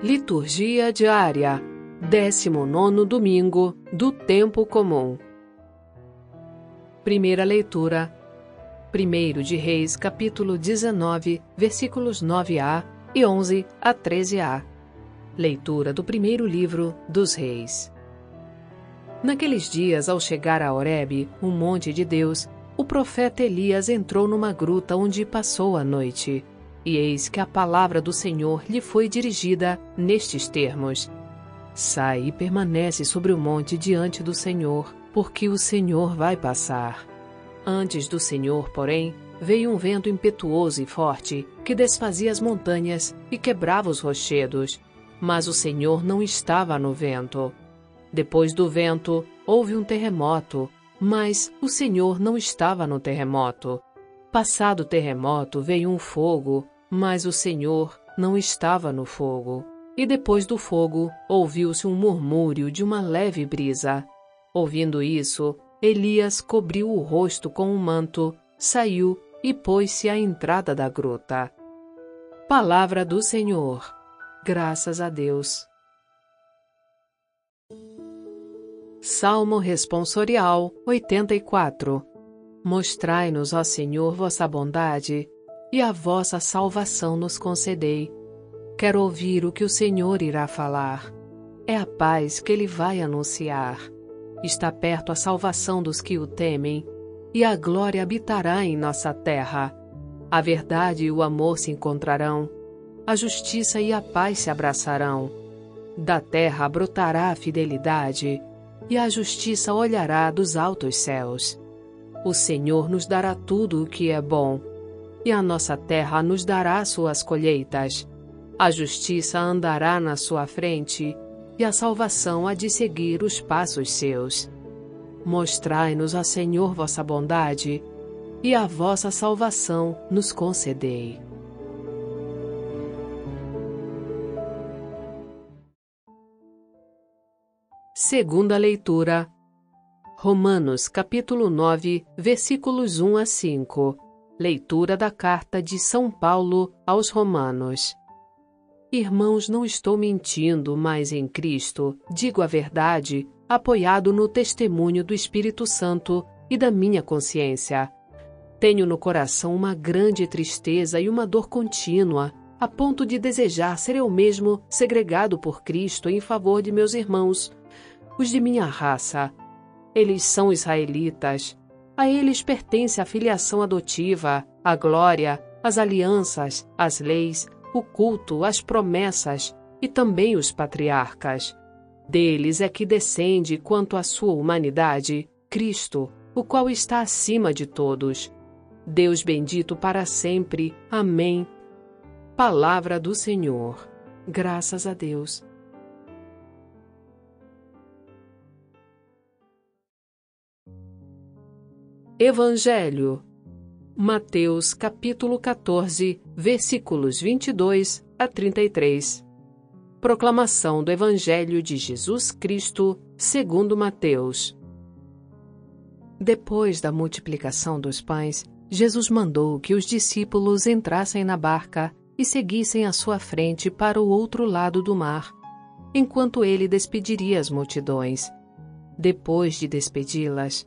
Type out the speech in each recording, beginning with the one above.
Liturgia diária, 19 domingo do Tempo Comum. Primeira leitura. 1 de Reis, capítulo 19, versículos 9a e 11 a 13a. Leitura do primeiro livro dos Reis. Naqueles dias, ao chegar a Horebe, um monte de Deus, o profeta Elias entrou numa gruta onde passou a noite. E eis que a palavra do Senhor lhe foi dirigida nestes termos: Sai e permanece sobre o monte diante do Senhor, porque o Senhor vai passar. Antes do Senhor, porém, veio um vento impetuoso e forte, que desfazia as montanhas e quebrava os rochedos. Mas o Senhor não estava no vento. Depois do vento, houve um terremoto, mas o Senhor não estava no terremoto. Passado o terremoto veio um fogo, mas o Senhor não estava no fogo. E depois do fogo ouviu-se um murmúrio de uma leve brisa. Ouvindo isso, Elias cobriu o rosto com um manto, saiu e pôs-se à entrada da gruta. Palavra do Senhor. Graças a Deus. Salmo Responsorial 84 Mostrai-nos, ó Senhor, vossa bondade, e a vossa salvação nos concedei. Quero ouvir o que o Senhor irá falar. É a paz que ele vai anunciar. Está perto a salvação dos que o temem, e a glória habitará em nossa terra. A verdade e o amor se encontrarão, a justiça e a paz se abraçarão. Da terra brotará a fidelidade, e a justiça olhará dos altos céus. O Senhor nos dará tudo o que é bom, e a nossa terra nos dará suas colheitas. A justiça andará na sua frente, e a salvação há de seguir os passos seus. Mostrai-nos, ó Senhor, vossa bondade, e a vossa salvação nos concedei. Segunda leitura. Romanos capítulo 9, versículos 1 a 5. Leitura da carta de São Paulo aos Romanos. Irmãos, não estou mentindo, mas em Cristo digo a verdade, apoiado no testemunho do Espírito Santo e da minha consciência. Tenho no coração uma grande tristeza e uma dor contínua, a ponto de desejar ser eu mesmo segregado por Cristo em favor de meus irmãos os de minha raça. Eles são israelitas. A eles pertence a filiação adotiva, a glória, as alianças, as leis, o culto, as promessas e também os patriarcas. Deles é que descende, quanto à sua humanidade, Cristo, o qual está acima de todos. Deus bendito para sempre. Amém. Palavra do Senhor. Graças a Deus. Evangelho. Mateus capítulo 14, versículos 22 a 33. Proclamação do Evangelho de Jesus Cristo, segundo Mateus. Depois da multiplicação dos pães, Jesus mandou que os discípulos entrassem na barca e seguissem à sua frente para o outro lado do mar, enquanto ele despediria as multidões. Depois de despedi-las,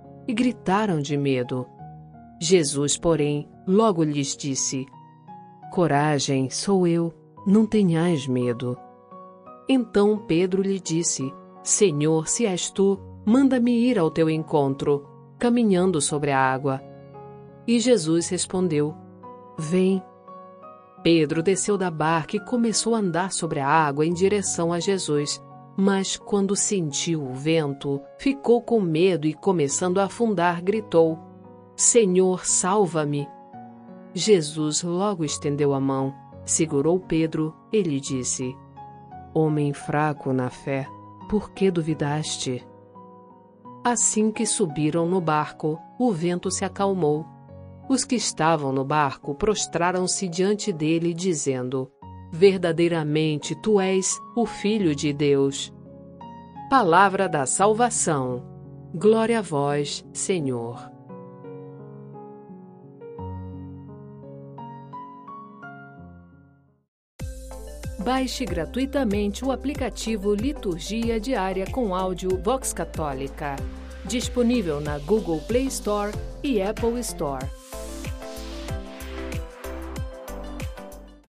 e gritaram de medo. Jesus, porém, logo lhes disse: Coragem, sou eu, não tenhais medo. Então Pedro lhe disse: Senhor, se és tu, manda-me ir ao teu encontro, caminhando sobre a água. E Jesus respondeu: Vem. Pedro desceu da barca e começou a andar sobre a água em direção a Jesus. Mas quando sentiu o vento, ficou com medo e, começando a afundar, gritou: Senhor, salva-me! Jesus logo estendeu a mão, segurou Pedro e lhe disse: Homem fraco na fé, por que duvidaste? Assim que subiram no barco, o vento se acalmou. Os que estavam no barco prostraram-se diante dele, dizendo: Verdadeiramente tu és o Filho de Deus. Palavra da salvação. Glória a vós, Senhor. Baixe gratuitamente o aplicativo Liturgia Diária com áudio Vox Católica, disponível na Google Play Store e Apple Store.